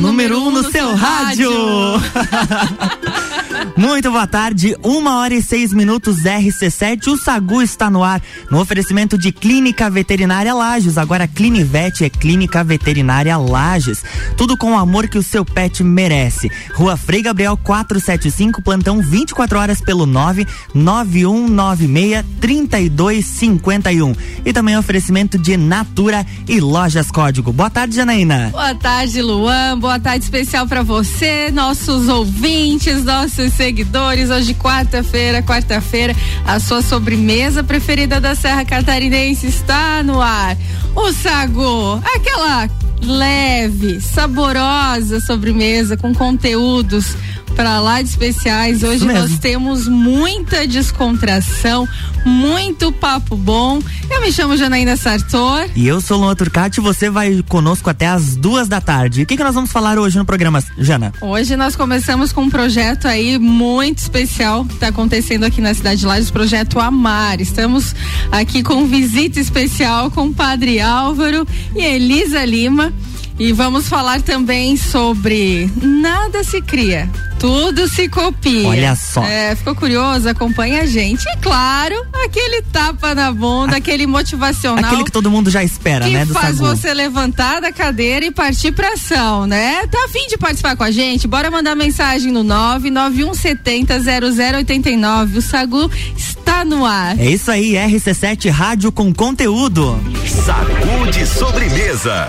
número um no, no seu rádio. rádio. Muito boa tarde, uma hora e seis minutos RC7. O Sagu está no ar no oferecimento de Clínica Veterinária Lages. Agora Clinivete é Clínica Veterinária Lages. Tudo com o amor que o seu pet merece. Rua Frei Gabriel 475, plantão 24 horas pelo 99196 3251. E também oferecimento de Natura e Lojas Código. Boa tarde, Janaína. Boa tarde, Luan. Boa tarde especial para você, nossos ouvintes, nossos seguidores. Hoje, quarta-feira, quarta-feira, a sua sobremesa preferida da Serra Catarinense está no ar. O sagu, aquela leve, saborosa sobremesa com conteúdos para lá de especiais. Hoje nós temos muita descontração, muito papo bom. Eu me chamo Janaína Sartor. E eu sou Luan Turcati. Você vai conosco até as duas da tarde. O que, que nós vamos falar hoje no programa, Jana? Hoje nós começamos com um projeto aí muito especial que está acontecendo aqui na cidade de Lages, projeto Amar. Estamos aqui com visita especial com o Padre Álvaro e Elisa Lima. E vamos falar também sobre nada se cria, tudo se copia. Olha só. É, ficou curioso? Acompanha a gente. E claro, aquele tapa na bunda, a, aquele motivacional. Aquele que todo mundo já espera, que né? Que faz Sagu. você levantar da cadeira e partir pra ação, né? Tá afim de participar com a gente? Bora mandar mensagem no 991700089. O Sagu está no ar. É isso aí, RC7 Rádio com conteúdo. Sagu de sobremesa.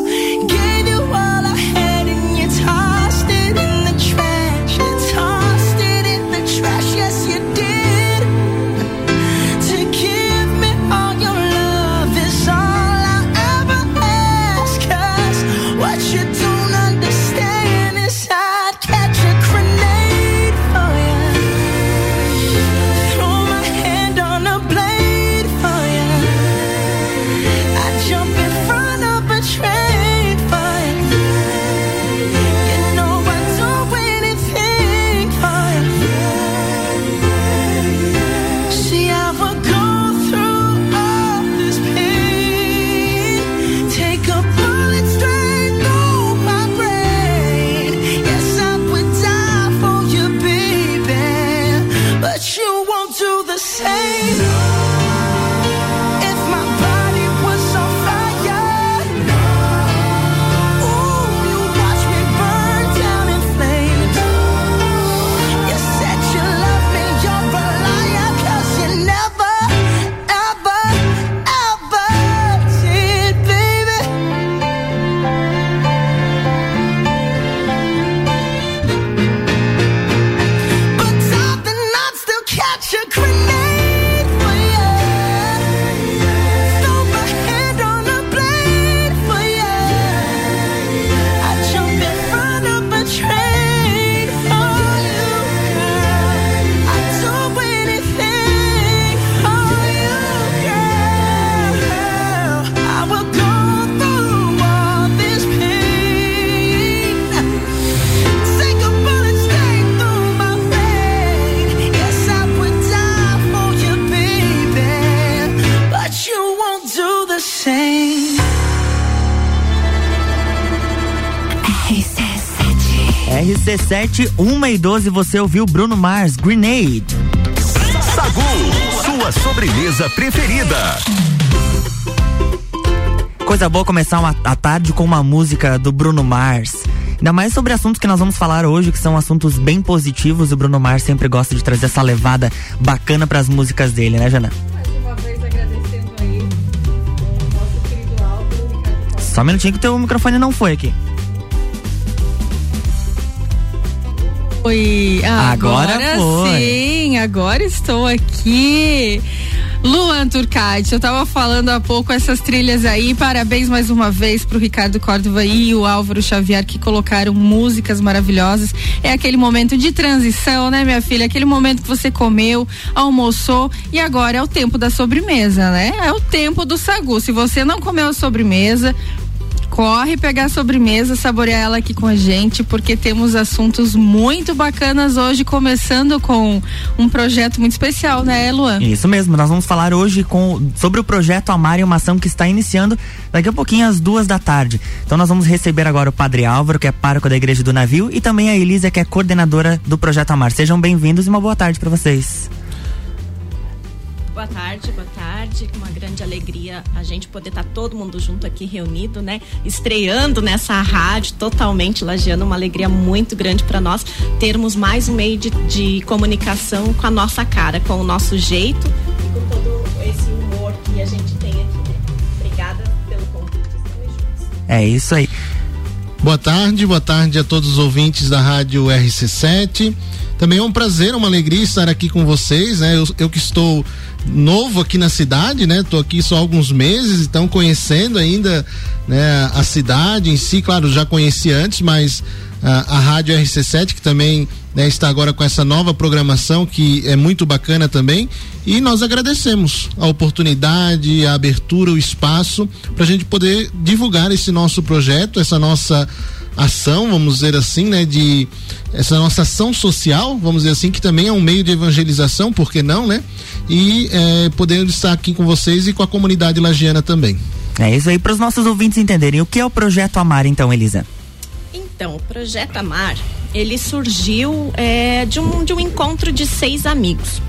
RC7, 1 e 12, você ouviu Bruno Mars, Grenade. Sagu, sua sobremesa preferida. Coisa boa começar uma, a tarde com uma música do Bruno Mars. Ainda mais sobre assuntos que nós vamos falar hoje, que são assuntos bem positivos. O Bruno Mars sempre gosta de trazer essa levada bacana para as músicas dele, né, Jana? Mais uma vez agradecendo aí o nosso querido Álvaro, Só um minutinho que o teu microfone não foi aqui. Oi, Agora agora, foi. sim, agora estou aqui. Luan Turcati, eu tava falando há pouco essas trilhas aí, parabéns mais uma vez pro Ricardo Córdova e o Álvaro Xavier que colocaram músicas maravilhosas. É aquele momento de transição, né, minha filha? Aquele momento que você comeu, almoçou e agora é o tempo da sobremesa, né? É o tempo do sagu. Se você não comeu a sobremesa, corre pegar a sobremesa, saborear ela aqui com a gente, porque temos assuntos muito bacanas hoje, começando com um projeto muito especial, né, Luan? Isso mesmo, nós vamos falar hoje com, sobre o projeto Amar e uma ação que está iniciando daqui a pouquinho às duas da tarde. Então nós vamos receber agora o Padre Álvaro, que é pároco da Igreja do Navio, e também a Elisa, que é coordenadora do projeto Amar. Sejam bem-vindos e uma boa tarde para vocês. Boa tarde, boa tarde. Uma grande alegria a gente poder estar todo mundo junto aqui reunido, né? Estreando nessa rádio totalmente lagiando, uma alegria muito grande para nós termos mais um meio de, de comunicação com a nossa cara, com o nosso jeito e com todo esse humor que a gente tem aqui, né? Obrigada pelo convite. Estamos juntos. É isso aí. Boa tarde, boa tarde a todos os ouvintes da Rádio RC7. Também é um prazer, uma alegria estar aqui com vocês, né? Eu, eu que estou novo aqui na cidade, né? Tô aqui só alguns meses, então conhecendo ainda, né, a cidade em si, claro, já conheci antes, mas a, Rádio RC7 que também né, está agora com essa nova programação que é muito bacana também e nós agradecemos a oportunidade, a abertura, o espaço para a gente poder divulgar esse nosso projeto, essa nossa ação, vamos dizer assim, né, de essa nossa ação social, vamos dizer assim, que também é um meio de evangelização, por que não, né? E eh, podendo estar aqui com vocês e com a comunidade lagiana também. É isso aí para os nossos ouvintes entenderem. O que é o projeto Amar, então, Elisa? Então, o Projeto Amar, ele surgiu é, de, um, de um encontro de seis amigos.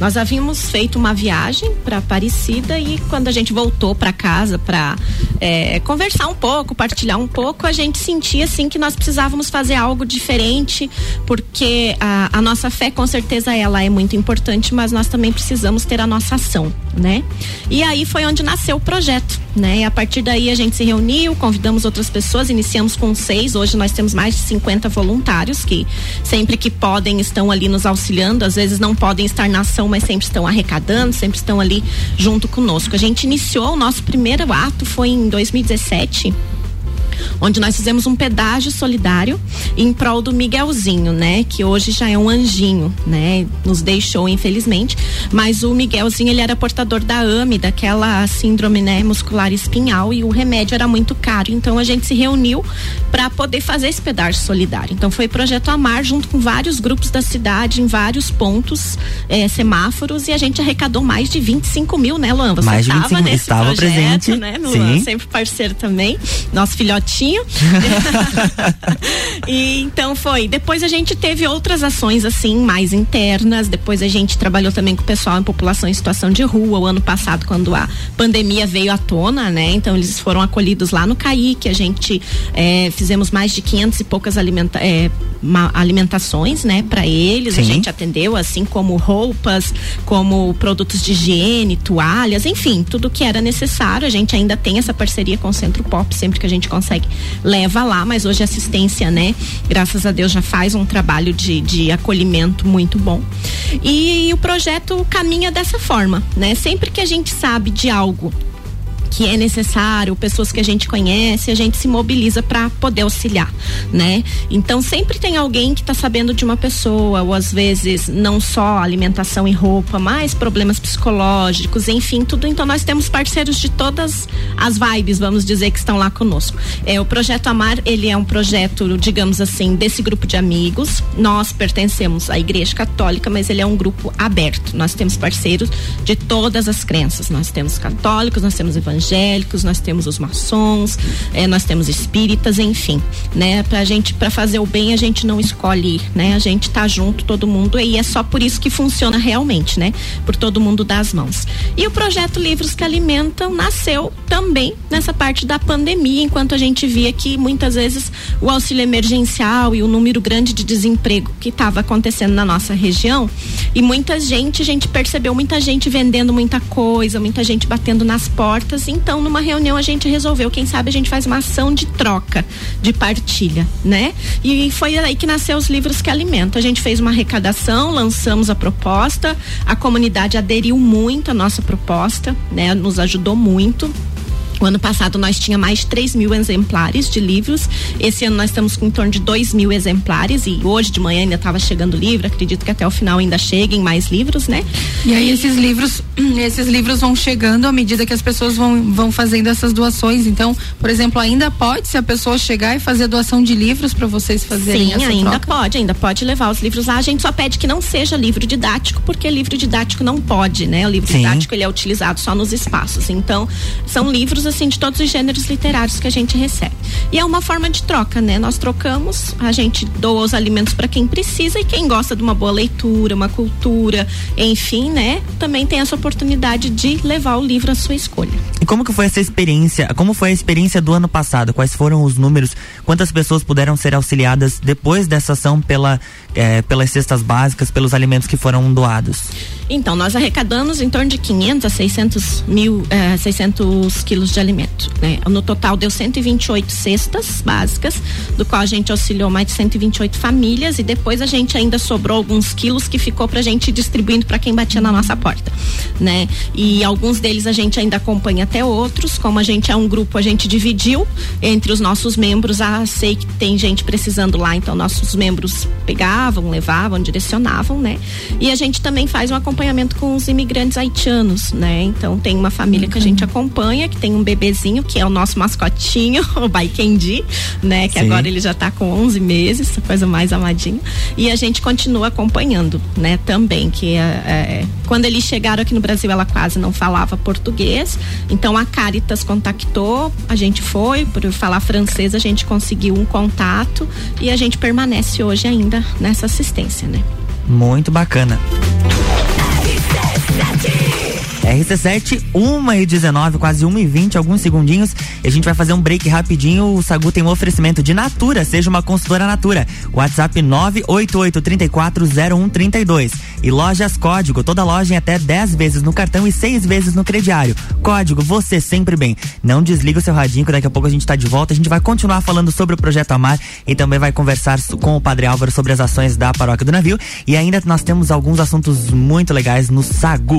Nós havíamos feito uma viagem para Aparecida e quando a gente voltou para casa para é, conversar um pouco, partilhar um pouco, a gente sentia assim que nós precisávamos fazer algo diferente, porque a, a nossa fé com certeza ela é muito importante, mas nós também precisamos ter a nossa ação, né? E aí foi onde nasceu o projeto, né? E a partir daí a gente se reuniu, convidamos outras pessoas, iniciamos com seis, hoje nós temos mais de 50 voluntários que sempre que podem estão ali nos auxiliando, às vezes não podem estar na ação, mas sempre estão arrecadando, sempre estão ali junto conosco. A gente iniciou o nosso primeiro ato foi em 2017 onde nós fizemos um pedágio solidário em prol do Miguelzinho, né? Que hoje já é um anjinho, né? Nos deixou, infelizmente. Mas o Miguelzinho, ele era portador da AME, daquela síndrome né, muscular espinhal, e o remédio era muito caro. Então a gente se reuniu para poder fazer esse pedágio solidário. Então foi Projeto Amar, junto com vários grupos da cidade, em vários pontos, eh, semáforos, e a gente arrecadou mais de 25 mil, né, Luan? Você Mais de estava 25 nesse estava projeto, presente, né, Luan? sim. Sempre parceiro também, nosso filhotinho. e então foi. Depois a gente teve outras ações assim, mais internas. Depois a gente trabalhou também com o pessoal em população em situação de rua. O ano passado, quando a pandemia veio à tona, né? Então eles foram acolhidos lá no CAIC. A gente eh, fizemos mais de 500 e poucas alimenta ma- alimentações, né? Para eles. A Sim. gente atendeu, assim como roupas, como produtos de higiene, toalhas, enfim, tudo que era necessário. A gente ainda tem essa parceria com o Centro Pop, sempre que a gente consegue, leva lá, mas hoje a assistência, né? Graças a Deus já faz um trabalho de, de acolhimento muito bom. E, o projeto caminha dessa forma, né? Sempre que a gente sabe de algo que é necessário, pessoas que a gente conhece, a gente se mobiliza para poder auxiliar, né? Então sempre tem alguém que está sabendo de uma pessoa, ou às vezes não só alimentação e roupa, mas problemas psicológicos, enfim, tudo. Então nós temos parceiros de todas as vibes, vamos dizer, que estão lá conosco. É, o projeto Amar, ele é um projeto, digamos assim, desse grupo de amigos. Nós pertencemos à Igreja Católica, mas ele é um grupo aberto. Nós temos parceiros de todas as crenças. Nós temos católicos, nós temos evangélicos evangélicos, nós temos os maçons, é, nós temos espíritas, enfim, né? Pra gente, para fazer o bem, a gente não escolhe, né? A gente tá junto, todo mundo, e é só por isso que funciona realmente, né? Por todo mundo dar as mãos. E o projeto Livros que Alimentam nasceu também nessa parte da pandemia, enquanto a gente via que muitas vezes o auxílio emergencial e o número grande de desemprego que estava acontecendo na nossa região, e muita gente, a gente percebeu muita gente vendendo muita coisa, muita gente batendo nas portas. Então, numa reunião a gente resolveu, quem sabe a gente faz uma ação de troca, de partilha, né? E foi aí que nasceu os livros que alimentam. A gente fez uma arrecadação, lançamos a proposta, a comunidade aderiu muito à nossa proposta, né? Nos ajudou muito. O ano passado nós tinha mais de 3 mil exemplares de livros. Esse ano nós estamos com em torno de 2 mil exemplares e hoje de manhã ainda estava chegando livro. Acredito que até o final ainda cheguem mais livros, né? E aí esses livros, esses livros vão chegando à medida que as pessoas vão, vão fazendo essas doações. Então, por exemplo, ainda pode se a pessoa chegar e fazer doação de livros para vocês fazerem Sim, essa ainda troca? pode, ainda pode levar os livros lá. A gente só pede que não seja livro didático, porque livro didático não pode, né? O livro Sim. didático ele é utilizado só nos espaços. Então, são livros assim de todos os gêneros literários que a gente recebe. E é uma forma de troca, né? Nós trocamos, a gente doa os alimentos para quem precisa e quem gosta de uma boa leitura, uma cultura, enfim, né? Também tem essa oportunidade de levar o livro à sua escolha. E como que foi essa experiência? Como foi a experiência do ano passado? Quais foram os números? Quantas pessoas puderam ser auxiliadas depois dessa ação pela, eh, pelas cestas básicas, pelos alimentos que foram doados? Então, nós arrecadamos em torno de 500 a 600 mil, eh, 600 quilos de alimento. Né? No total deu 128 cestas básicas, do qual a gente auxiliou mais de 128 famílias e depois a gente ainda sobrou alguns quilos que ficou pra gente ir distribuindo para quem batia na nossa porta, né? E alguns deles a gente ainda acompanha até outros, como a gente é um grupo, a gente dividiu entre os nossos membros. Ah, sei que tem gente precisando lá, então nossos membros pegavam, levavam, direcionavam, né? E a gente também faz um acompanhamento com os imigrantes haitianos, né? Então tem uma família que a gente acompanha, que tem um bebezinho, que é o nosso mascotinho, o Baikendi, né? Que Sim. agora ele já tá com 11 meses, a coisa mais amadinha. E a gente continua acompanhando, né? Também, que é, é, quando eles chegaram aqui no Brasil, ela quase não falava português. Então a Caritas contactou, a gente foi, por falar francês, a gente conseguiu um contato e a gente permanece hoje ainda nessa assistência, né? Muito bacana. RC7, 1 e 19, quase 1 e 20, alguns segundinhos. E a gente vai fazer um break rapidinho. O Sagu tem um oferecimento de Natura, seja uma consultora Natura. WhatsApp 988340132. E lojas Código, toda loja em até 10 vezes no cartão e 6 vezes no crediário. Código, você sempre bem. Não desliga o seu radinho, que daqui a pouco a gente tá de volta. A gente vai continuar falando sobre o Projeto Amar e também vai conversar com o Padre Álvaro sobre as ações da Paróquia do Navio. E ainda nós temos alguns assuntos muito legais no Sagu.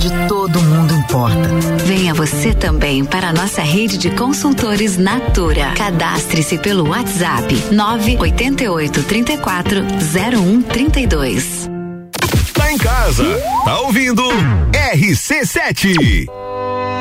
Onde todo mundo importa. Venha você também para a nossa rede de consultores Natura. Cadastre-se pelo WhatsApp 988 34 0132. Tá em casa, tá ouvindo RC7.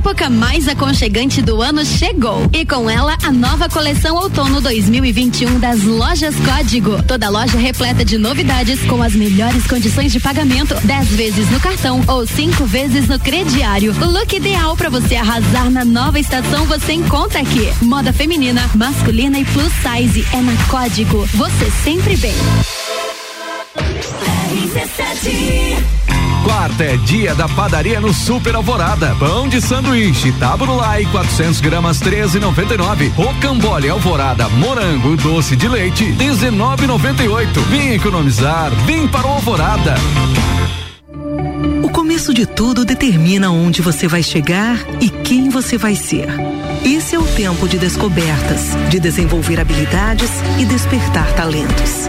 Época mais aconchegante do ano chegou e com ela a nova coleção outono 2021 das lojas Código. Toda loja repleta de novidades com as melhores condições de pagamento, 10 vezes no cartão ou cinco vezes no crediário. O look ideal para você arrasar na nova estação você encontra aqui. Moda feminina, masculina e plus size é na Código. Você sempre bem. Quarta é dia da padaria no Super Alvorada. Pão de sanduíche, taburulai, 400 gramas, 13,99. Rocambole Alvorada, morango, doce de leite, 19,98. Vem economizar, vem para o Alvorada. O começo de tudo determina onde você vai chegar e quem você vai ser. Esse é o tempo de descobertas, de desenvolver habilidades e despertar talentos.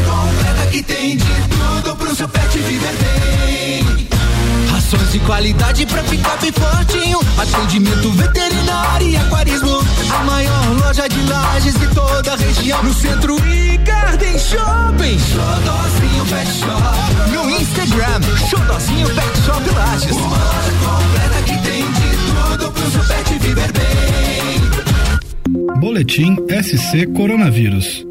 que tem de tudo pro seu pet viver bem. Rações de qualidade pra ficar bem fortinho. Atendimento veterinário e aquarismo. A maior loja de lajes de toda a região. No centro e Garden Shopping. Xodózinho Pet Shop. No Instagram, Xodózinho Pet Shop Lages. Uma loja completa que tem de tudo pro seu pet viver bem. Boletim SC Coronavírus.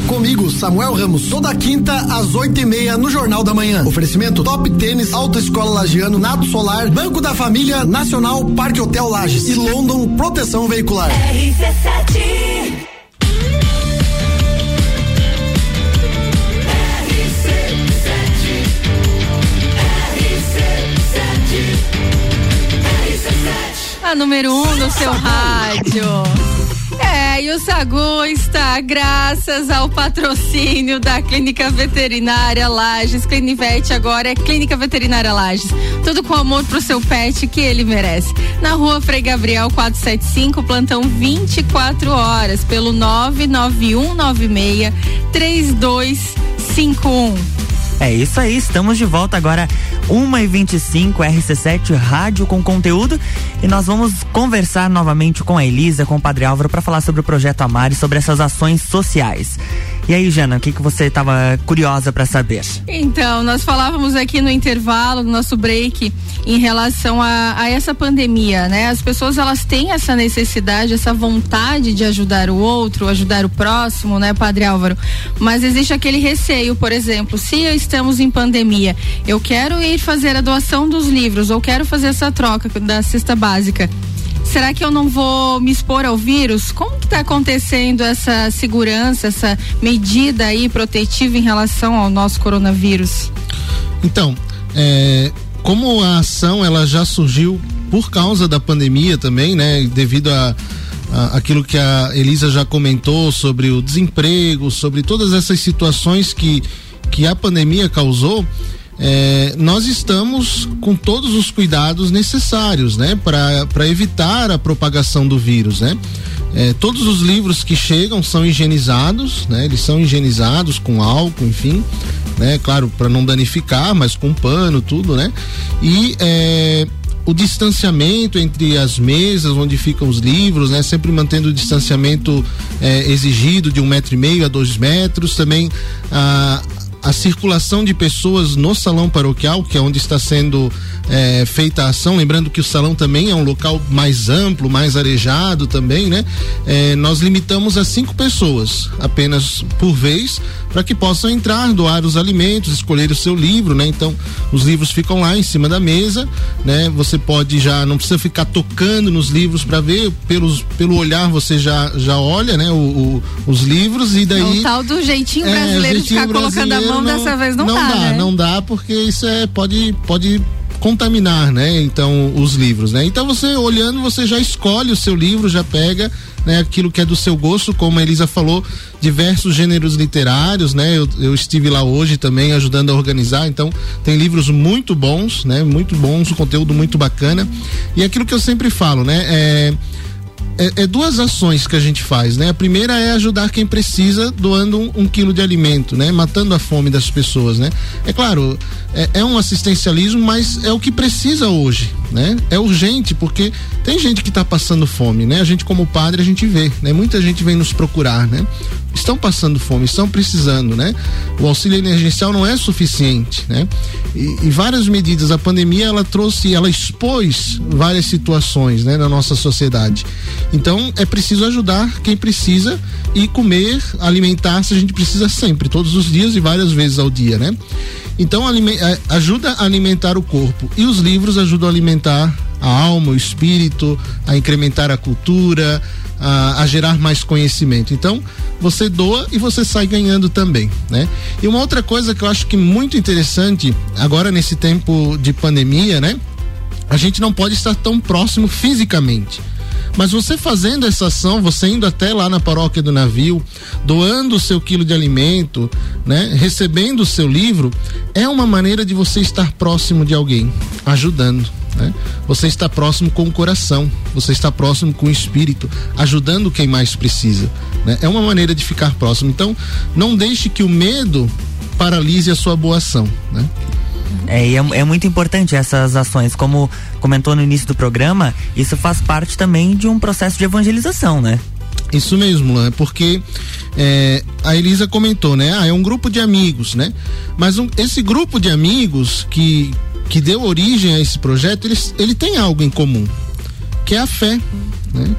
comigo, Samuel Ramos, toda quinta às oito e meia no Jornal da Manhã. Oferecimento Top Tênis, Autoescola Lagiano, Nato Solar, Banco da Família, Nacional, Parque Hotel Lages e London Proteção Veicular. RC7 A número um no seu rádio. É, e o Sagu está graças ao patrocínio da Clínica Veterinária Lages. Clinivete agora é Clínica Veterinária Lages. Tudo com amor pro seu pet que ele merece. Na rua Frei Gabriel 475, plantão 24 horas, pelo 99196 3251. É isso aí, estamos de volta agora, 1h25, RC7 Rádio com conteúdo. E nós vamos conversar novamente com a Elisa, com o Padre Álvaro, para falar sobre o projeto Amar e sobre essas ações sociais. E aí, Jana, o que, que você estava curiosa para saber? Então, nós falávamos aqui no intervalo, no nosso break, em relação a, a, essa pandemia, né? As pessoas elas têm essa necessidade, essa vontade de ajudar o outro, ajudar o próximo, né, Padre Álvaro? Mas existe aquele receio, por exemplo, se estamos em pandemia, eu quero ir fazer a doação dos livros, ou quero fazer essa troca da cesta básica será que eu não vou me expor ao vírus? Como que está acontecendo essa segurança, essa medida aí protetiva em relação ao nosso coronavírus? Então, é, como a ação ela já surgiu por causa da pandemia também, né? Devido a, aquilo que a Elisa já comentou sobre o desemprego, sobre todas essas situações que que a pandemia causou, é, nós estamos com todos os cuidados necessários, né, para evitar a propagação do vírus, né? É, todos os livros que chegam são higienizados, né? Eles são higienizados com álcool, enfim, né? Claro, para não danificar, mas com pano, tudo, né? E é, o distanciamento entre as mesas onde ficam os livros, né? Sempre mantendo o distanciamento é, exigido de um metro e meio a dois metros, também a a circulação de pessoas no salão paroquial, que é onde está sendo é, feita a ação, lembrando que o salão também é um local mais amplo, mais arejado também, né? É, nós limitamos a cinco pessoas apenas por vez para que possam entrar, doar os alimentos, escolher o seu livro, né? Então, os livros ficam lá em cima da mesa, né? Você pode já, não precisa ficar tocando nos livros para ver, pelos, pelo olhar você já, já olha, né? O, o, os livros e daí. É o tal do jeitinho brasileiro é, jeitinho de ficar colocando a mão não, dessa vez não, não dá. dá né? Não dá, porque isso é, pode, pode contaminar, né? Então, os livros, né? Então você olhando, você já escolhe o seu livro, já pega, né? Aquilo que é do seu gosto, como a Elisa falou, diversos gêneros literários, né? Eu, eu estive lá hoje também ajudando a organizar, então tem livros muito bons, né? Muito bons, conteúdo muito bacana. E aquilo que eu sempre falo, né? É, é, é, duas ações que a gente faz, né? A primeira é ajudar quem precisa doando um, um quilo de alimento, né? Matando a fome das pessoas, né? É claro, é, é, um assistencialismo, mas é o que precisa hoje, né? É urgente porque tem gente que está passando fome, né? A gente como padre a gente vê, né? Muita gente vem nos procurar, né? Estão passando fome, estão precisando, né? O auxílio emergencial não é suficiente, né? E, e várias medidas, a pandemia ela trouxe, ela expôs várias situações, né? Na nossa sociedade. Então é preciso ajudar quem precisa e comer, alimentar-se a gente precisa sempre, todos os dias e várias vezes ao dia, né? Então ajuda a alimentar o corpo e os livros ajudam a alimentar a alma, o espírito, a incrementar a cultura, a, a, gerar mais conhecimento. Então, você doa e você sai ganhando também, né? E uma outra coisa que eu acho que muito interessante agora nesse tempo de pandemia, né? A gente não pode estar tão próximo fisicamente. Mas você fazendo essa ação, você indo até lá na paróquia do navio, doando o seu quilo de alimento, né, recebendo o seu livro, é uma maneira de você estar próximo de alguém, ajudando. Né? Você está próximo com o coração, você está próximo com o espírito, ajudando quem mais precisa. Né? É uma maneira de ficar próximo. Então, não deixe que o medo paralise a sua boa ação. Né? É, e é, é, muito importante essas ações. Como comentou no início do programa, isso faz parte também de um processo de evangelização, né? Isso mesmo, né? Porque é, a Elisa comentou, né? Ah, é um grupo de amigos, né? Mas um, esse grupo de amigos que, que deu origem a esse projeto, ele, ele tem algo em comum, que é a fé, né?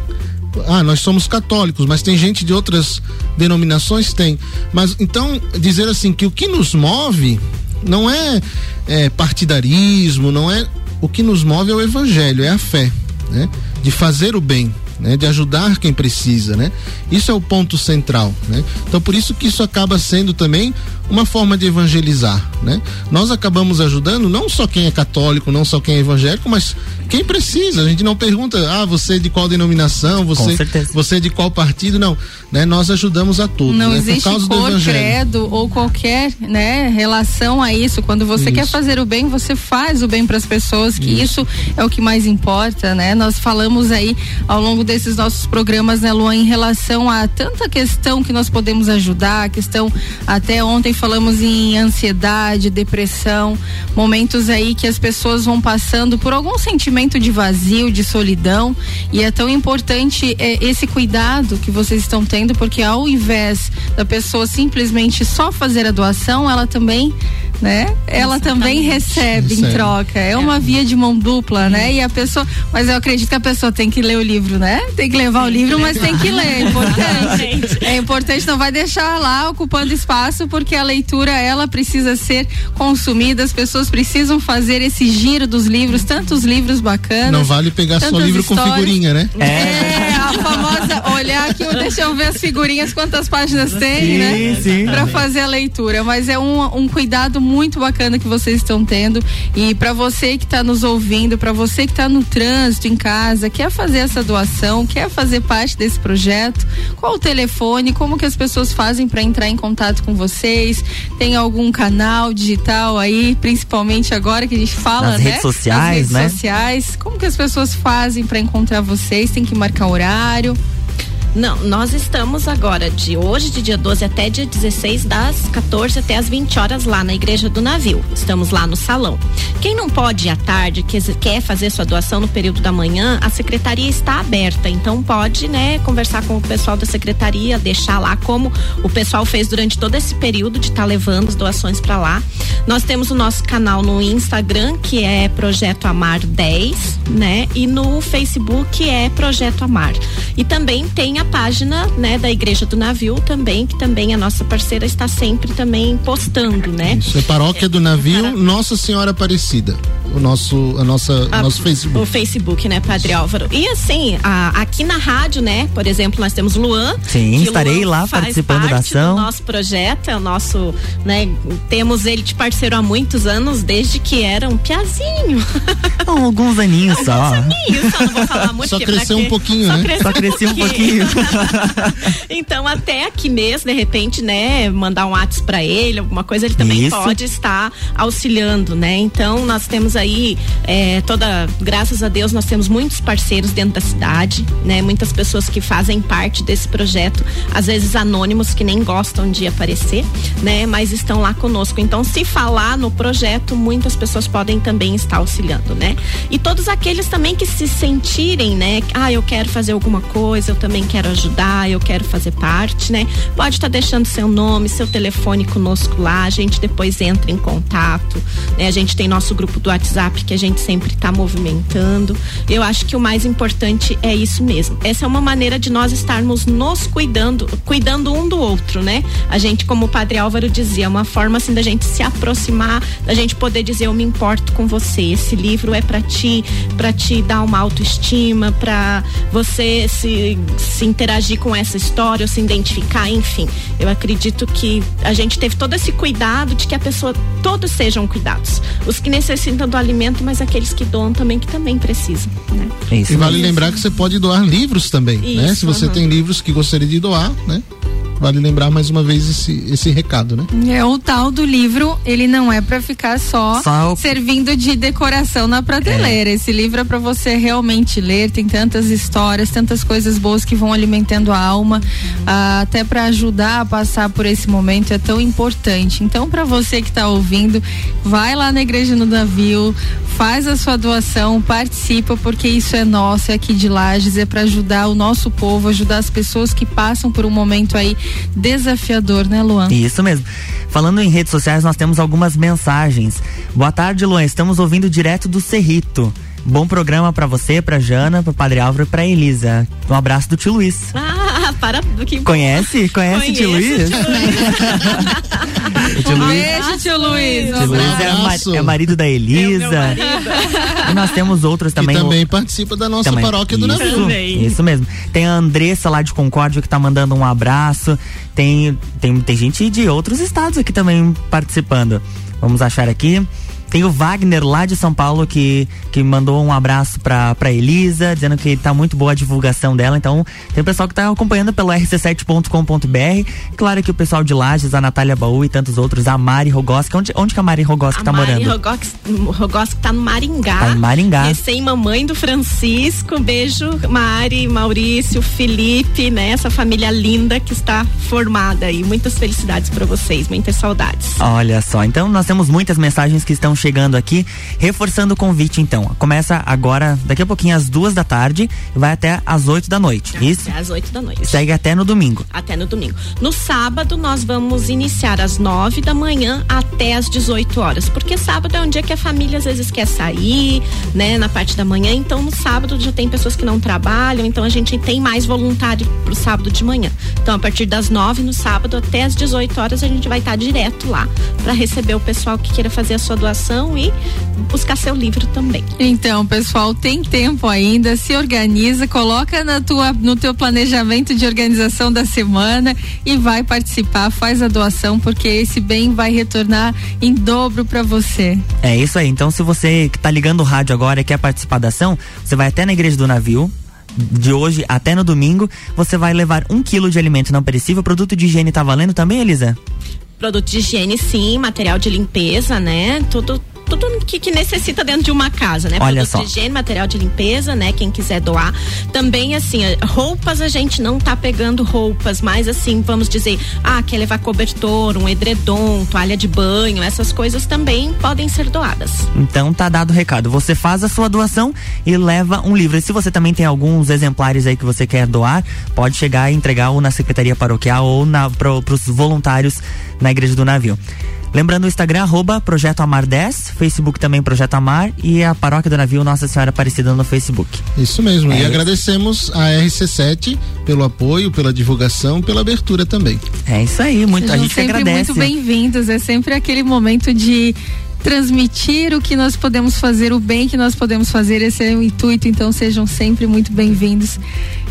Ah, nós somos católicos, mas tem gente de outras denominações? Tem. Mas então, dizer assim, que o que nos move não é, é partidarismo, não é. O que nos move é o evangelho, é a fé, né? De fazer o bem, né? De ajudar quem precisa, né? Isso é o ponto central, né? Então por isso que isso acaba sendo também uma forma de evangelizar, né? Nós acabamos ajudando não só quem é católico, não só quem é evangélico, mas quem precisa. A gente não pergunta, ah, você é de qual denominação, você, você é de qual partido, não, né? Nós ajudamos a todos. Não né? existe cor, credo ou qualquer, né, relação a isso. Quando você isso. quer fazer o bem, você faz o bem para as pessoas, que isso. isso. é o que mais importa, né? Nós falamos aí ao longo desses nossos programas, né, Luan, em relação a tanta questão que nós podemos ajudar, questão até ontem falamos em ansiedade, depressão, momentos aí que as pessoas vão passando por algum sentimento de vazio, de solidão, e é tão importante é, esse cuidado que vocês estão tendo, porque ao invés da pessoa simplesmente só fazer a doação, ela também né? Ela também recebe, em troca. É, é, uma via de mão dupla, né? E a pessoa, mas eu acredito que a pessoa tem que ler o livro, né? Tem que levar o livro, mas tem que ler, é importante. É importante, não vai deixar lá ocupando espaço, porque a leitura ela precisa ser consumida, as pessoas precisam fazer esse giro dos livros, tantos livros bacanas. Não vale pegar só livro histórias. com figurinha, né? É. é, a famosa olhar aqui, deixa eu ver as figurinhas, quantas páginas tem, sim, né? Sim. Pra fazer a leitura, mas é um, um cuidado muito bacana que vocês estão tendo e para você que está nos ouvindo, para você que está no trânsito em casa, quer fazer essa doação, quer fazer parte desse projeto, qual o telefone, como que as pessoas fazem para entrar em contato com você? vocês? Tem algum canal digital aí, principalmente agora que a gente fala, Nas né? redes sociais, Nas redes né? sociais. Como que as pessoas fazem para encontrar vocês? Tem que marcar horário? Não, nós estamos agora de hoje, de dia 12 até dia 16, das 14 até as 20 horas lá na Igreja do Navio. Estamos lá no salão. Quem não pode ir à tarde, quer, quer fazer sua doação no período da manhã, a secretaria está aberta. Então pode, né, conversar com o pessoal da secretaria, deixar lá como o pessoal fez durante todo esse período de estar tá levando as doações para lá. Nós temos o nosso canal no Instagram, que é Projeto Amar 10, né? E no Facebook é Projeto Amar. E também tem a página, né, da Igreja do Navio também, que também a nossa parceira está sempre também postando, né? Isso é Paróquia do Navio Nossa Senhora Aparecida. O nosso, a nossa, a, nosso Facebook. O Facebook, né, Padre Álvaro? E assim, a, aqui na rádio, né, por exemplo, nós temos Luan. Sim, estarei Luan lá participando da ação. Do nosso projeto, é o nosso, né, temos ele de parceiro há muitos anos, desde que era um piazinho. alguns aninhos só. Alguns aninhos, só não vou falar muito. Só cresceu um pouquinho, só né? Só cresceu um pouquinho. então, até aqui mesmo, de repente, né, mandar um WhatsApp para ele, alguma coisa, ele também Isso. pode estar auxiliando, né? Então, nós temos aí é, toda, graças a Deus, nós temos muitos parceiros dentro da cidade, né? Muitas pessoas que fazem parte desse projeto, às vezes anônimos que nem gostam de aparecer, né? Mas estão lá conosco. Então, se falar no projeto, muitas pessoas podem também estar auxiliando, né? E todos aqueles também que se sentirem, né? Ah, eu quero fazer alguma coisa, eu também quero ajudar, eu quero fazer parte, né? Pode estar deixando seu nome, seu telefone conosco lá, a gente depois entra em contato, né? A gente tem nosso grupo do WhatsApp que a gente sempre está movimentando. Eu acho que o mais importante é isso mesmo. Essa é uma maneira de nós estarmos nos cuidando, cuidando um do outro, né? A gente, como o Padre Álvaro dizia, é uma forma assim da gente se aproximar, da gente poder dizer eu me importo com você. Esse livro é para ti, para te dar uma autoestima, para você se, se interagir com essa história, ou se identificar, enfim. Eu acredito que a gente teve todo esse cuidado de que a pessoa todos sejam cuidados. Os que necessitam do alimento, mas aqueles que doam também que também precisam, né? Isso, e vale lembrar que você pode doar livros também, Isso, né? Se você uhum. tem livros que gostaria de doar, né? Vale lembrar mais uma vez esse, esse recado, né? É o tal do livro, ele não é para ficar só, só, servindo de decoração na prateleira. É. Esse livro é para você realmente ler, tem tantas histórias, tantas coisas boas que vão alimentando a alma, ah, até para ajudar a passar por esse momento é tão importante. Então, para você que está ouvindo, vai lá na igreja no Navio, faz a sua doação, participa, porque isso é nosso, é aqui de Lages, é para ajudar o nosso povo, ajudar as pessoas que passam por um momento aí desafiador, né, Luan? Isso mesmo. Falando em redes sociais, nós temos algumas mensagens. Boa tarde, Luan. Estamos ouvindo direto do Cerrito. Bom programa para você, para Jana, para Padre Álvaro e para Elisa. Um abraço do tio Luiz. Ah, para que Conhece? Conhece o tio Luiz? o tio Luiz. Beijo, tio Luiz. Tio Luiz é, mar, é, marido da Elisa. É e nós temos outros também. E também o, participa da nossa também, paróquia do Navio. Isso mesmo. Tem a Andressa lá de Concórdia que tá mandando um abraço. Tem, tem, tem gente de outros estados aqui também participando. Vamos achar aqui. Tem o Wagner lá de São Paulo que, que mandou um abraço pra, pra Elisa, dizendo que tá muito boa a divulgação dela. Então, tem o pessoal que tá acompanhando pelo rc7.com.br. Claro que o pessoal de Lages, a Natália Baú e tantos outros, a Mari Rogoski. Onde, onde que a Mari Rogoski a tá Mari morando? Mari Rogoski tá no Maringá. Tá em Maringá. Recém mamãe do Francisco. Beijo, Mari, Maurício, Felipe, né? Essa família linda que está formada aí. Muitas felicidades para vocês, muitas saudades. Olha só, então nós temos muitas mensagens que estão chegando aqui, reforçando o convite então. Começa agora, daqui a pouquinho às duas da tarde e vai até às oito da noite. Até isso? Até às oito da noite. Segue até no domingo. Até no domingo. No sábado nós vamos iniciar às nove da manhã até às 18 horas, porque sábado é um dia que a família às vezes quer sair, né, na parte da manhã. Então no sábado já tem pessoas que não trabalham, então a gente tem mais voluntário pro sábado de manhã. Então a partir das nove no sábado até às 18 horas a gente vai estar direto lá para receber o pessoal que queira fazer a sua doação e buscar seu livro também. Então, pessoal, tem tempo ainda, se organiza, coloca na tua, no teu planejamento de organização da semana e vai participar, faz a doação, porque esse bem vai retornar em dobro para você. É isso aí. Então, se você que tá ligando o rádio agora e quer participar da ação, você vai até na igreja do navio, de hoje até no domingo, você vai levar um quilo de alimento não perecível. Produto de higiene tá valendo também, Elisa? Produto de higiene, sim, material de limpeza, né? Tudo tudo que, que necessita dentro de uma casa, né? Olha Produtos só. de higiene, material de limpeza, né? Quem quiser doar. Também, assim, eh, roupas a gente não tá pegando roupas, mas assim, vamos dizer, ah, quer levar cobertor, um edredom, toalha de banho, essas coisas também podem ser doadas. Então tá dado o recado. Você faz a sua doação e leva um livro. E se você também tem alguns exemplares aí que você quer doar, pode chegar e entregar ou na secretaria paroquial ou na, pro, pros voluntários na igreja do navio. Lembrando o Instagram, arroba Projeto Amar 10, Facebook também Projeto Amar e a Paróquia do Navio Nossa Senhora Aparecida no Facebook. Isso mesmo. É e isso. agradecemos a RC7 pelo apoio, pela divulgação, pela abertura também. É isso aí, muito, a gente sempre agradece. muito bem-vindos. É sempre aquele momento de transmitir o que nós podemos fazer, o bem que nós podemos fazer. Esse é o intuito. Então sejam sempre muito bem-vindos.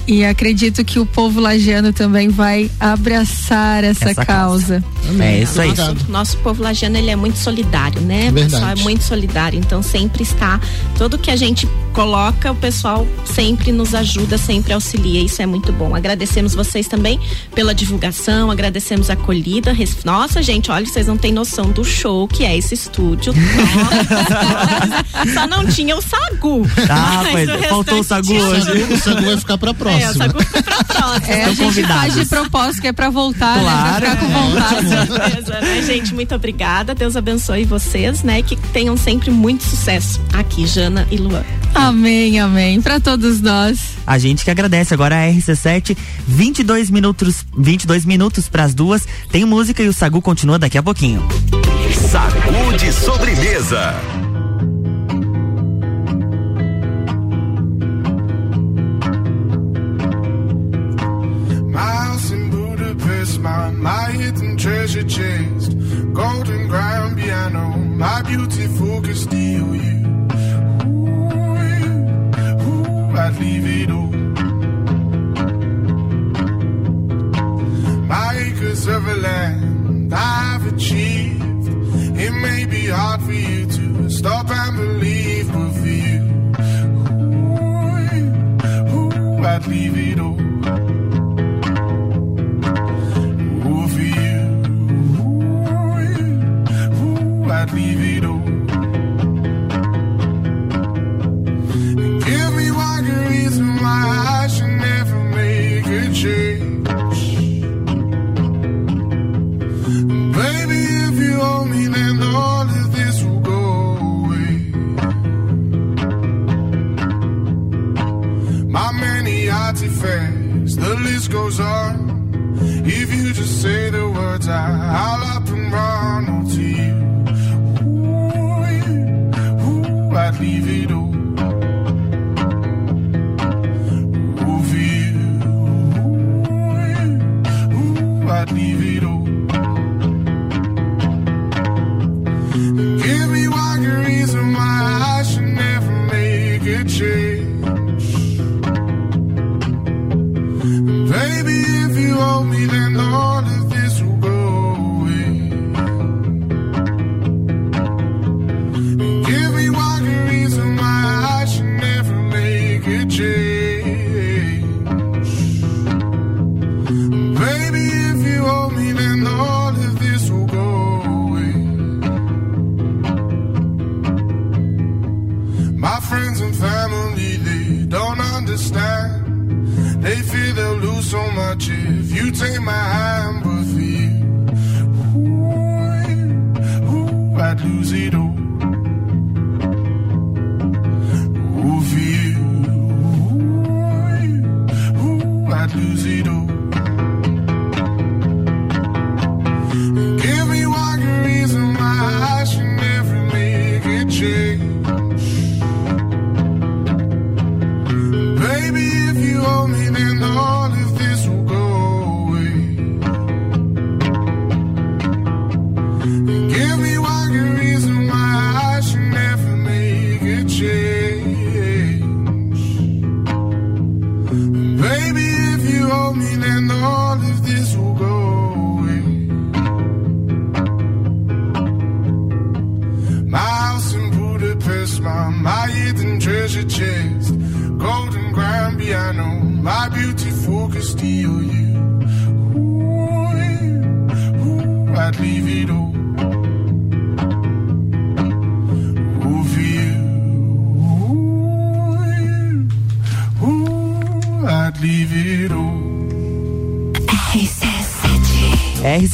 E acredito que o povo lagiano também vai abraçar essa, Essa causa. É isso aí. Nosso, nosso povo lagiano, ele é muito solidário, né? O Verdade. pessoal é muito solidário, então sempre está, tudo que a gente coloca, o pessoal sempre nos ajuda, sempre auxilia, isso é muito bom. Agradecemos vocês também pela divulgação, agradecemos a acolhida. Nossa, gente, olha, vocês não têm noção do show que é esse estúdio. Nossa, Só não tinha o sagu. Ah, Mas pois o é, faltou o sagu hoje. O Sagu vai ficar pra próxima. É, o sagu fica pra próxima. É, a gente convidados. faz de propósito que é pra voltar, Claro. né? Pra ficar com vontade. certeza, né, gente? Muito obrigada. Deus abençoe vocês, né? Que tenham sempre muito sucesso aqui, Jana e Luan. Amém, amém. Pra todos nós. A gente que agradece. Agora a RC7, 22 minutos, 22 minutos pras duas. Tem música e o Sagu continua daqui a pouquinho. Sagu de sobremesa. My, my hidden treasure chest. Golden grand piano, my beautiful Castillo. You, ooh, ooh, I'd leave it all. My acres of land I've achieved. It may be hard for you to stop and believe, but for you, ooh, ooh, I'd leave it all. I,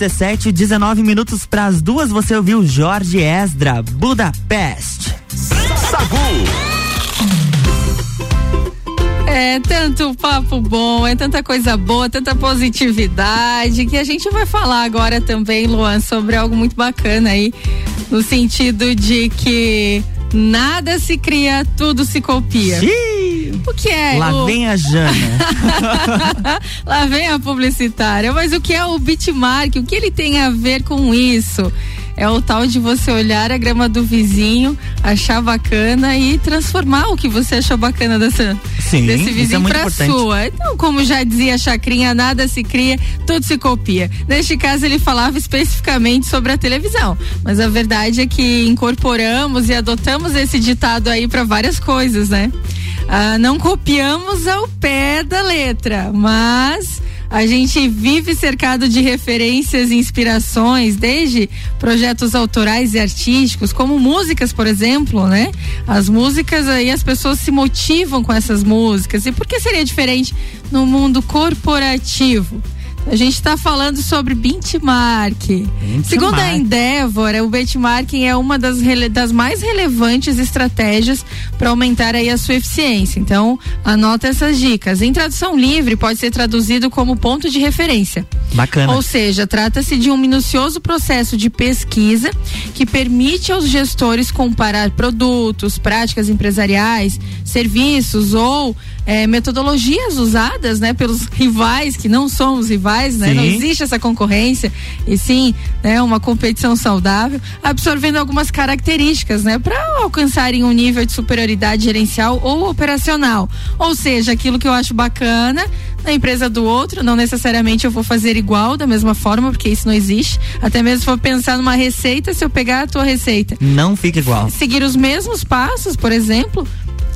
RC7, 19 minutos para as duas, você ouviu Jorge Esdra, Budapeste. Sagu. É tanto papo bom, é tanta coisa boa, tanta positividade que a gente vai falar agora também, Luan, sobre algo muito bacana aí, no sentido de que nada se cria, tudo se copia. Xiii. O que é? Lá o... vem a Jana. Lá vem a publicitária. Mas o que é o bitmark? O que ele tem a ver com isso? É o tal de você olhar a grama do vizinho, achar bacana e transformar o que você achou bacana dessa, Sim, desse é vizinho pra importante. sua. Então, como já dizia a Chacrinha, nada se cria, tudo se copia. Neste caso, ele falava especificamente sobre a televisão. Mas a verdade é que incorporamos e adotamos esse ditado aí para várias coisas, né? Ah, não copiamos ao pé da letra, mas a gente vive cercado de referências e inspirações, desde projetos autorais e artísticos, como músicas, por exemplo, né? As músicas aí as pessoas se motivam com essas músicas. E por que seria diferente no mundo corporativo? A gente está falando sobre benchmark. Segundo a Endeavor, o benchmarking é uma das, das mais relevantes estratégias para aumentar aí a sua eficiência. Então, anota essas dicas. Em tradução livre, pode ser traduzido como ponto de referência. Bacana. Ou seja, trata-se de um minucioso processo de pesquisa que permite aos gestores comparar produtos, práticas empresariais, serviços ou eh, metodologias usadas, né, pelos rivais que não somos rivais, né? Sim. Não existe essa concorrência e sim, né, uma competição saudável, absorvendo algumas características, né, para alcançarem um nível de superioridade gerencial ou operacional. Ou seja, aquilo que eu acho bacana na empresa do outro, não necessariamente eu vou fazer igual da mesma forma, porque isso não existe. Até mesmo se for pensar numa receita, se eu pegar a tua receita, Não fica igual. seguir os mesmos passos, por exemplo,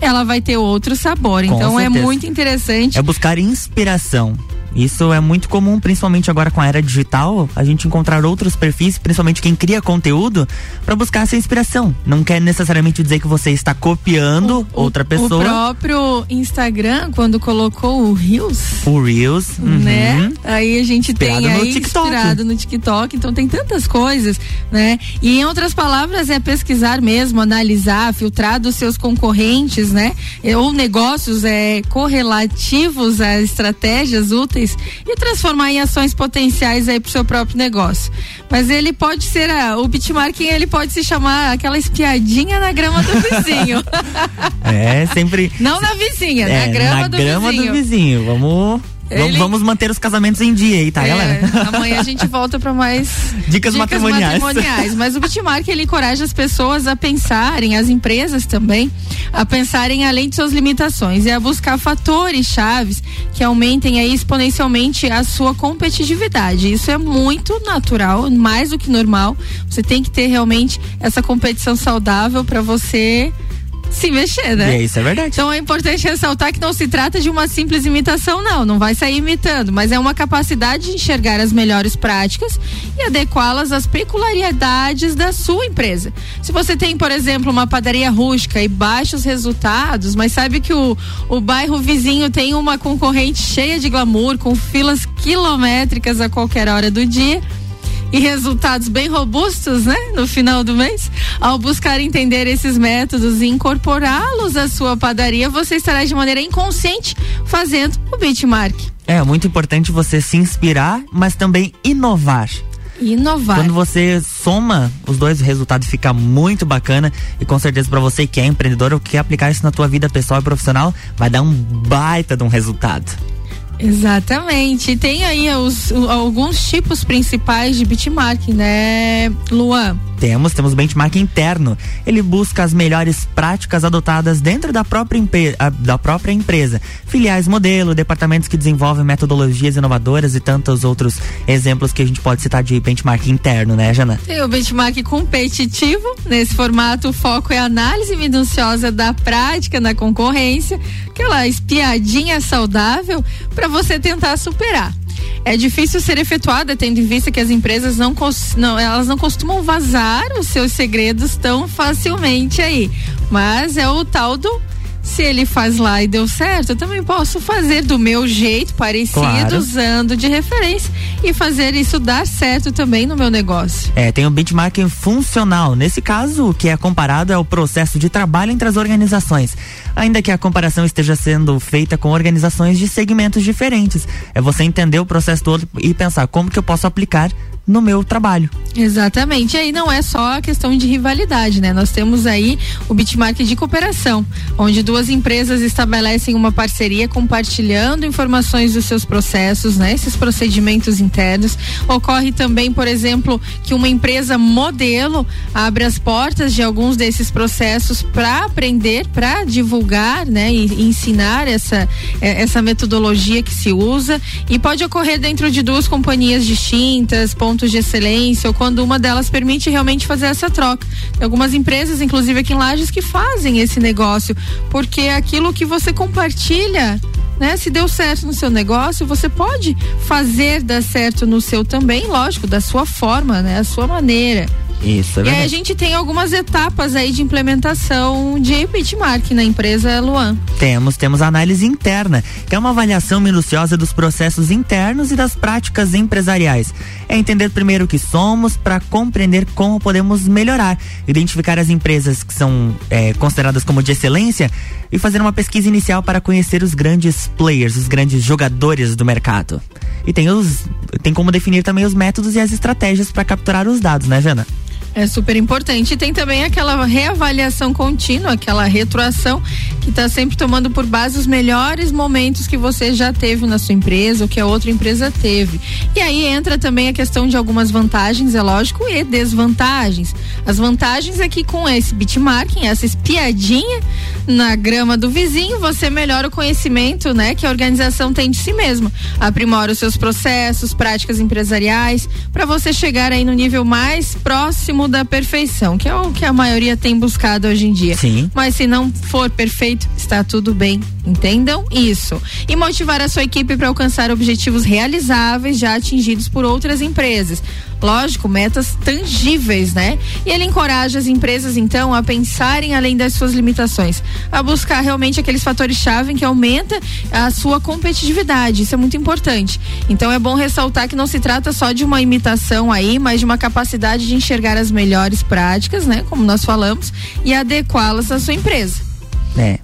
ela vai ter outro sabor. Com então é certeza. muito interessante. É buscar inspiração. Isso é muito comum, principalmente agora com a era digital, a gente encontrar outros perfis, principalmente quem cria conteúdo, para buscar essa inspiração. Não quer necessariamente dizer que você está copiando outra O pessoa. próprio Instagram, quando colocou o Reels, O Reels, uhum. né? Aí a gente Inspirado tem aí TikTok. inspirado no TikTok, então tem tantas coisas, né? E em outras palavras é pesquisar mesmo, analisar, filtrar dos seus concorrentes, né? E- Ou negócios é correlativos a estratégias úteis e transformar em ações potenciais aí pro seu próprio negócio. Mas ele pode ser a, o bitmarking, ele pode se chamar aquela espiadinha na grama do vizinho. É, sempre. Não na vizinha, é, na grama, na do, grama vizinho. do vizinho. Vamos. Ele- Vamos, manter os casamentos em dia aí, tá, É, galera? amanhã a gente volta para mais Dicas matrimoniais. matrimoniais. Mas o Bitmark ele encoraja as pessoas a pensarem, as empresas também, a pensarem além de suas limitações e a buscar fatores chaves que aumentem aí exponencialmente a sua competitividade. Isso é muito natural, mais do que normal. Você tem que ter realmente essa competição saudável para você se mexer, né? É, isso é verdade. Então é importante ressaltar que não se trata de uma simples imitação, não. Não vai sair imitando, mas é uma capacidade de enxergar as melhores práticas e adequá-las às peculiaridades da sua empresa. Se você tem, por exemplo, uma padaria rústica e baixos resultados, mas sabe que o, o bairro vizinho tem uma concorrente cheia de glamour, com filas quilométricas a qualquer hora do dia e resultados bem robustos, né? No final do mês. Ao buscar entender esses métodos e incorporá-los à sua padaria, você estará de maneira inconsciente fazendo o benchmark. É muito importante você se inspirar, mas também inovar. Inovar. Quando você soma os dois, o resultado fica muito bacana e com certeza para você que é empreendedor ou quer aplicar isso na tua vida pessoal e profissional, vai dar um baita de um resultado. Exatamente. Tem aí os, o- alguns tipos principais de benchmark, né, Luan? Temos, temos benchmark interno. Ele busca as melhores práticas adotadas dentro da própria, empre- a- da própria empresa. Filiais modelo, departamentos que desenvolvem metodologias inovadoras e tantos outros exemplos que a gente pode citar de benchmark interno, né, Jana? Tem o benchmark competitivo. Nesse formato, o foco é a análise minuciosa da prática na concorrência, aquela espiadinha saudável para você tentar superar. É difícil ser efetuada, tendo em vista que as empresas não, não, elas não costumam vazar os seus segredos tão facilmente aí. Mas é o tal do se ele faz lá e deu certo, eu também posso fazer do meu jeito, parecido, Claro. usando de referência e fazer isso dar certo também no meu negócio. É, tem o benchmarking funcional. Nesse caso, o que é comparado é o processo de trabalho entre as organizações. Ainda que a comparação esteja sendo feita com organizações de segmentos diferentes. É você entender o processo do outro e pensar como que eu posso aplicar no meu trabalho. Exatamente. E aí não é só a questão de rivalidade, né? Nós temos aí o benchmark de cooperação, onde duas empresas estabelecem uma parceria compartilhando informações dos seus processos, né? Esses procedimentos internos. Ocorre também, por exemplo, que uma empresa modelo abre as portas de alguns desses processos para aprender, para divulgar, né? E, ensinar essa, eh, essa metodologia que se usa. E pode ocorrer dentro de duas companhias distintas, pontos de excelência, ou quando uma delas permite realmente fazer essa troca. Tem algumas empresas, inclusive aqui em Lages, que fazem esse negócio, porque aquilo que você compartilha. Né? Se deu certo no seu negócio, você pode fazer dar certo no seu também, lógico, da sua forma, né? A sua maneira. Isso, é e aí a gente tem algumas etapas aí de implementação de benchmark na empresa Luan. Temos, temos a análise interna, que é uma avaliação minuciosa dos processos internos e das práticas empresariais. É entender primeiro o que somos para compreender como podemos melhorar, identificar as empresas que são eh, consideradas como de excelência e fazer uma pesquisa inicial para conhecer os grandes players, os grandes jogadores do mercado. E tem os tem como definir também os métodos e as estratégias para capturar os dados, né, Jana? É super importante. E tem também aquela reavaliação contínua, aquela retroação que está sempre tomando por base os melhores momentos que você já teve na sua empresa, ou que a outra empresa teve. E aí entra também a questão de algumas vantagens, é lógico, e desvantagens. As vantagens é que com esse benchmarking, essa espiadinha na grama do vizinho, você melhora o conhecimento, né, que a organização tem de si mesma. Aprimora os seus processos, práticas empresariais, para você chegar aí no nível mais próximo da perfeição, que é o que a maioria tem buscado hoje em dia. Sim. Mas se não for perfeito, está tudo bem. Entendam isso. E motivar a sua equipe para alcançar objetivos realizáveis já atingidos por outras empresas. Lógico, metas tangíveis, né? E ele encoraja as empresas, então, a pensarem além das suas limitações, a buscar realmente aqueles fatores-chave que aumenta a sua competitividade. Isso é muito importante. Então é bom ressaltar que não se trata só de uma imitação aí, mas de uma capacidade de enxergar as melhores práticas, né? Como nós falamos, e adequá-las à sua empresa. É.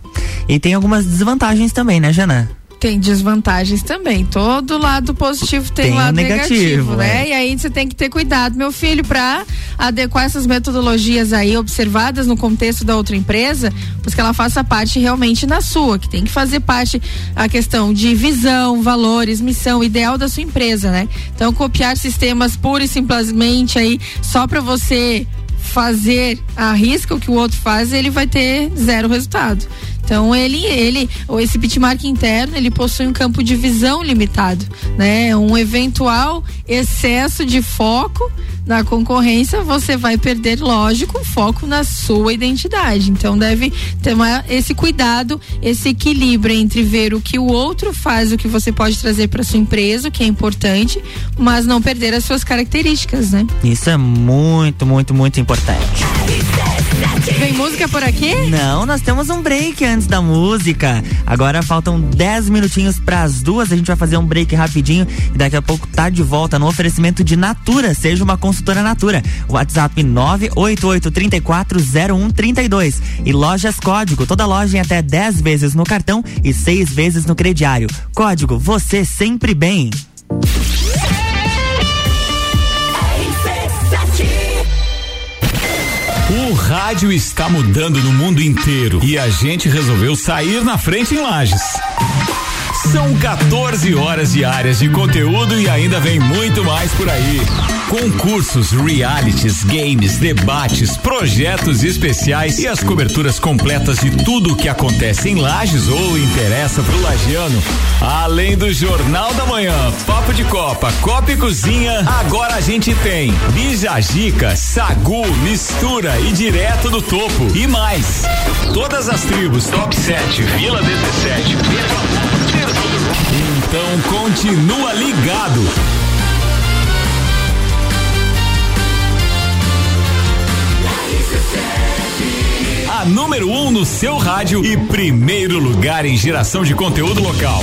E tem algumas desvantagens também, né, Jana? Tem desvantagens também. Todo lado positivo tem, Tem o lado negativo, negativo, né? é. E aí você tem que ter cuidado, meu filho, para adequar essas metodologias aí observadas no contexto da outra empresa, pois que ela faça parte realmente na sua, que tem que fazer parte a questão de visão, valores, missão, ideal da sua empresa, né? Então copiar sistemas pura e simplesmente aí só para você fazer a risca o que o outro faz, ele vai ter zero resultado. Então ele, ele, ou esse bitmark interno, ele possui um campo de visão limitado, né? Um eventual excesso de foco na concorrência, você vai perder, lógico, o foco na sua identidade. Então deve ter uma- esse cuidado, esse equilíbrio entre ver o que o outro faz, o que você pode trazer para sua empresa, o que é importante, mas não perder as suas características, né? Isso é muito, muito, muito importante. Vem música por aqui? Não, nós temos um break antes da música. Agora faltam 10 minutinhos para as duas. A gente vai fazer um break rapidinho e daqui a pouco tá de volta no oferecimento de Natura. Seja uma consultora Natura. WhatsApp 988340132 e Lojas Código. Toda loja em até 10 vezes no cartão e 6 vezes no crediário. Código você sempre bem. O rádio está mudando no mundo inteiro e a gente resolveu sair na frente em Lages. São 14 horas diárias de conteúdo e ainda vem muito mais por aí. Concursos, realities, games, debates, projetos especiais e as coberturas completas de tudo o que acontece em Lages ou interessa pro lagiano. Além do Jornal da Manhã, Papo de Copa, Copa e Cozinha, agora a gente tem Bijagica, Sagu, Mistura e Direto do Topo e mais. Todas as tribos, Top 7, Vila 17, então continua ligado. Número 1 um no seu rádio e primeiro lugar em geração de conteúdo local.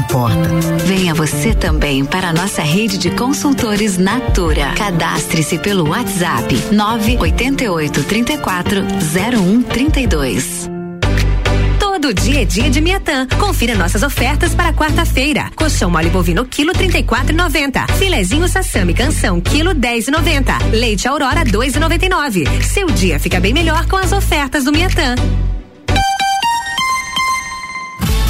importa. Venha você também para a nossa rede de consultores Natura. Cadastre-se pelo WhatsApp 988 34 0132. Todo dia é dia de Miatã. Confira nossas ofertas para quarta-feira. Colchão mole bovino quilo 34,90. Filezinho sassami canção quilo 10,90. Leite Aurora 2,99. Seu dia fica bem melhor com as ofertas do Miatã.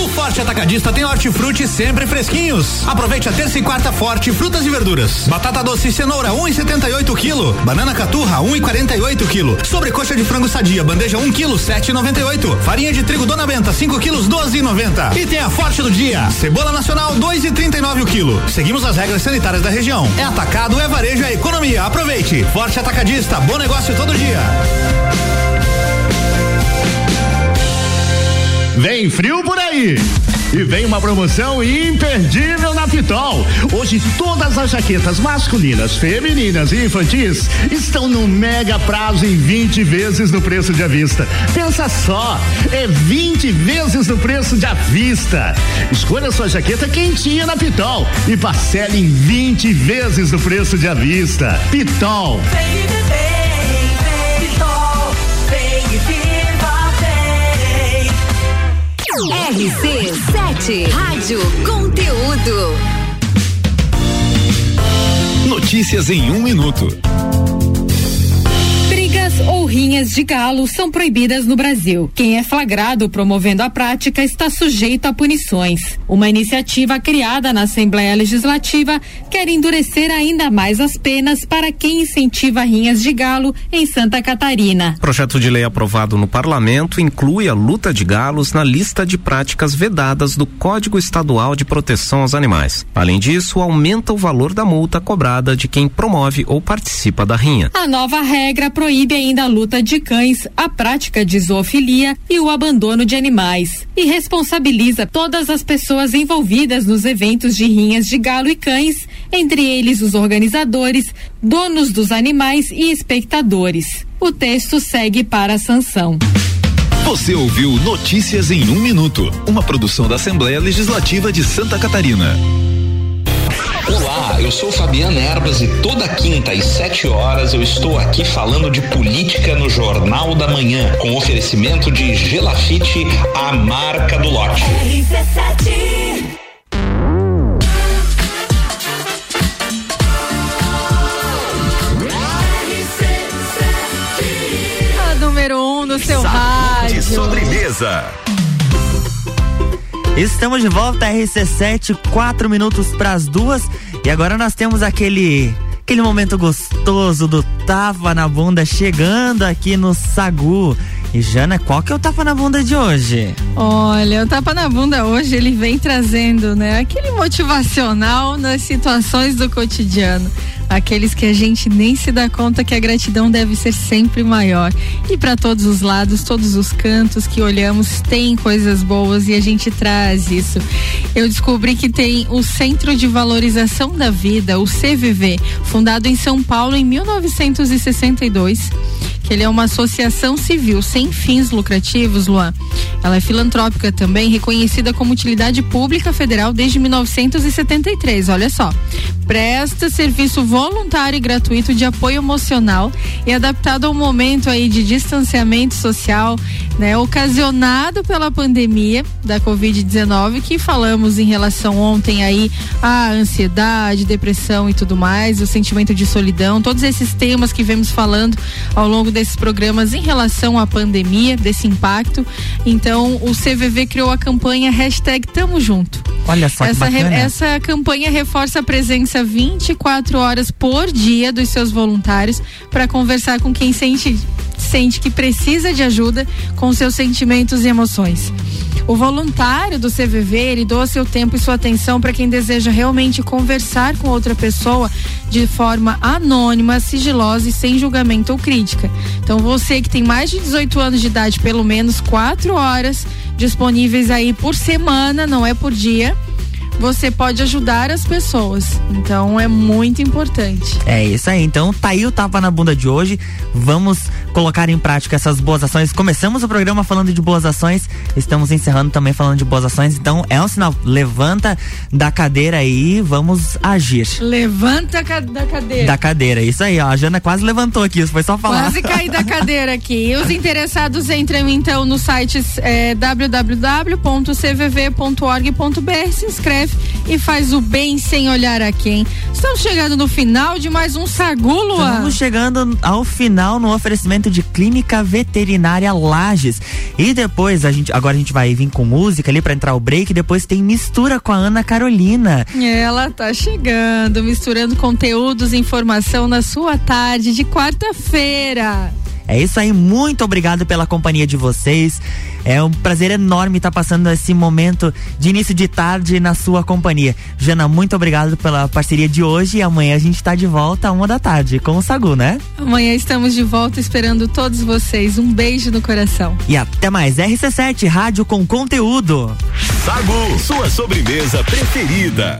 O Forte Atacadista tem hortifruti sempre fresquinhos. Aproveite a terça e quarta forte frutas e verduras. Batata doce e cenoura 1,78 quilo. Banana caturra 1,48 quilo. Sobrecoxa de frango sadia bandeja 1 quilo 7,98. Farinha de trigo Dona Benta 5 quilos 12,90. E tem a forte do dia. Cebola nacional 2,39 o quilo. Seguimos as regras sanitárias da região. É atacado, é varejo, é economia. Aproveite. Forte Atacadista, bom negócio todo dia. Vem frio por aí! E vem uma promoção imperdível na Pitol. Hoje todas as jaquetas masculinas, femininas e infantis estão no mega prazo em 20 vezes no preço de à vista. Pensa só, é 20 vezes no preço de à vista. Escolha sua jaqueta quentinha na Pitol e parcele em 20 vezes no preço de à vista. Pitol. RC7 Rádio Conteúdo. Notícias em um minuto. Brigas ou rinhas de galo são proibidas no Brasil. Quem é flagrado promovendo a prática está sujeito a punições. Uma iniciativa criada na Assembleia Legislativa quer endurecer ainda mais as penas para quem incentiva rinhas de galo em Santa Catarina. Projeto de lei aprovado no parlamento inclui a luta de galos na lista de práticas vedadas do Código Estadual de Proteção aos Animais. Além disso, aumenta o valor da multa cobrada de quem promove ou participa da rinha. A nova regra proíbe ainda a luta de cães, a prática de zoofilia e o abandono de animais. E responsabiliza todas as pessoas envolvidas nos eventos de rinhas de galo e cães, entre eles os organizadores, donos dos animais e espectadores. O texto segue para a sanção. Você ouviu Notícias em um minuto, uma produção da Assembleia Legislativa de Santa Catarina. Olá, eu sou Fabiana Erbas e toda quinta às 7 horas eu estou aqui falando de política no Jornal da Manhã, com oferecimento de Gelafite, a marca do lote. A número um no seu De rádio. sobremesa. Estamos de volta, RC7, quatro minutos para as duas. E agora nós temos aquele aquele momento gostoso do tapa na bunda chegando aqui no Sagu. E Jana, qual que é o tapa na bunda de hoje? Olha, o tapa na bunda hoje ele vem trazendo, né, aquele motivacional nas situações do cotidiano. Aqueles que a gente nem se dá conta que a gratidão deve ser sempre maior. E para todos os lados, todos os cantos que olhamos, tem coisas boas e a gente traz isso. Eu descobri que tem o Centro de Valorização da Vida, o CVV, fundado em São Paulo em 1962 ele é uma associação civil sem fins lucrativos, Luan. Ela é filantrópica também, reconhecida como utilidade pública federal desde 1973. Olha só. Presta serviço voluntário e gratuito de apoio emocional e adaptado ao momento aí de distanciamento social, né, ocasionado pela pandemia da Covid-19, que falamos em relação ontem aí à ansiedade, depressão e tudo mais, o sentimento de solidão, todos esses temas que vemos falando ao longo desses programas em relação à pandemia, desse impacto. Então, o CVV criou a campanha hashtag Tamo Junto. Olha só essa, que bacana. essa campanha reforça a presença 24 horas por dia dos seus voluntários para conversar com quem sente sente que precisa de ajuda com seus sentimentos e emoções. O voluntário do CVV, ele doa seu tempo e sua atenção para quem deseja realmente conversar com outra pessoa de forma anônima, sigilosa e sem julgamento ou crítica. Então você que tem mais de 18 anos de idade, pelo menos quatro horas disponíveis aí por semana, não é por dia você pode ajudar as pessoas. Então é muito importante. É isso aí. Então tá aí o tapa na bunda de hoje. Vamos colocar em prática essas boas ações. Começamos o programa falando de boas ações, estamos encerrando também falando de boas ações. Então é um sinal. Levanta da cadeira aí, vamos agir. Levanta da cadeira. Da cadeira, isso aí, ó. A Jana quase levantou aqui, foi só falar. Quase caí da cadeira aqui. E os interessados entram então no site é, www.cvv.org.br, se inscreve e faz o bem sem olhar a quem. Estamos chegando no final de mais um Sagu, Luan. Estamos chegando ao final no oferecimento de Clínica Veterinária Lages. E depois, a gente, agora a gente vai vir com música ali para entrar o break. Depois tem mistura com a Ana Carolina. Ela tá chegando, misturando conteúdos e informação na sua tarde de quarta-feira. É isso aí, muito obrigado pela companhia de vocês. É um prazer enorme estar passando esse momento de início de tarde na sua companhia. Jana, muito obrigado pela parceria de hoje e amanhã a gente está de volta a uma da tarde com o Sagu, né? Amanhã estamos de volta esperando todos vocês. Um beijo no coração. E até mais. RC7, rádio com conteúdo. Sagu, sua sobremesa preferida.